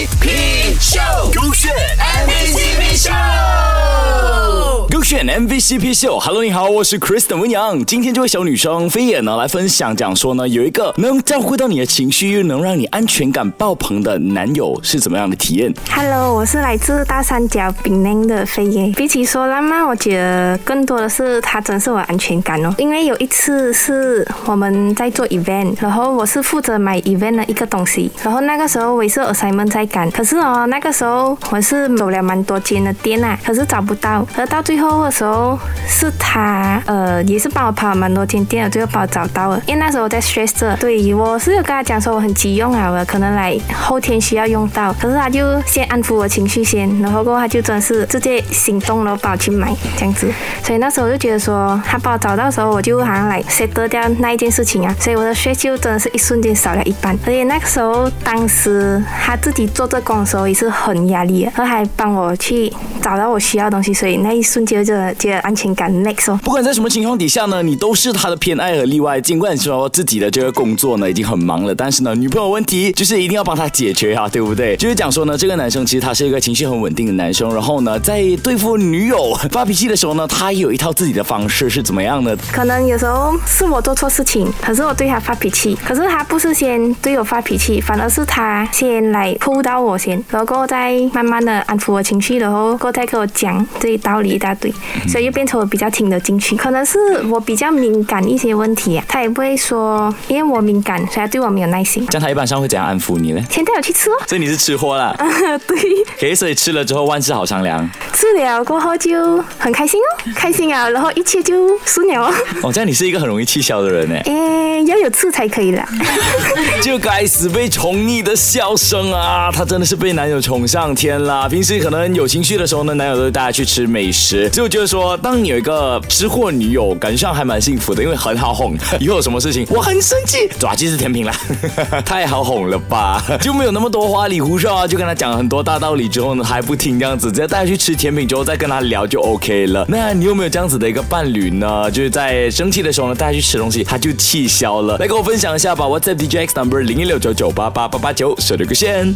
MVP Show，勾选 MVCP 秀，Hello，你好，我是 Kristen 温阳。今天这位小女生飞野呢，来分享讲说呢，有一个能照顾到你的情绪，又能让你安全感爆棚的男友是怎么样的体验？Hello，我是来自大三角槟榔的飞野。比起说浪漫，我觉得更多的是他真是我安全感哦。因为有一次是我们在做 event，然后我是负责买 event 的一个东西，然后那个时候我是二三门在赶，可是哦，那个时候我是走了蛮多间的店啊，可是找不到，而到最后的时候是他，呃，也是帮我跑蛮多间店，最后帮我找到了。因为那时候我在 stress 着，对我是有跟他讲说我很急用啊，我可能来后天需要用到，可是他就先安抚我情绪先，然后过后他就真的是直接行动了，帮我去买这样子。所以那时候我就觉得说，他帮我找到的时候，我就好像来 set 掉那一件事情啊，所以我的 stress 就真的是一瞬间少了一半。而且那个时候，当时他自己做这工的时候也是很压力，他还帮我去找到我需要的东西，所以那一瞬间就觉得安全感 next 哦。不管在什么情况底下呢，你都是他的偏爱和例外。尽管说自己的这个工作呢已经很忙了，但是呢，女朋友问题就是一定要帮他解决啊，对不对？就是讲说呢，这个男生其实他是一个情绪很稳定的男生，然后呢，在对付女友发脾气的时候呢，他有一套自己的方式是怎么样的？可能有时候是我做错事情，可是我对他发脾气，可是他不是先对我发脾气，反而是他先来扑到我先，然后再慢慢的安抚我情绪，然后过再跟我讲这一道理一大堆，所以就变成我比较听得进去。可能是我比较敏感一些问题啊，他也不会说因为我敏感，所以他对我没有耐心。这样他一般上会怎样安抚你呢？先带我去吃哦。所以你是吃货啦？对。可所以吃了之后万事好商量。吃了过后就很开心哦，开心啊，然后一切就顺了哦。哦，这样你是一个很容易气消的人呢。诶，要有醋才可以啦。就该死被宠溺的笑声啊！她真的是被男友宠上天了。平时可能有情绪的时候呢，男友都会带她去吃美食。就觉得说，当你有一个吃货女友，感觉上还蛮幸福的，因为很好哄。以后有什么事情，我很生气，抓鸡是甜品啦，太好哄了吧？就没有那么多花里胡哨啊，就跟他讲很多大道理之后呢，还不听这样子，直接带他去吃甜品之后再跟他聊就 OK 了。那你有没有这样子的一个伴侣呢？就是在生气的时候呢，带他去吃东西，他就气消来跟我分享一下吧，WhatsApp DJX number 零一六九九八八八八九，设了个线。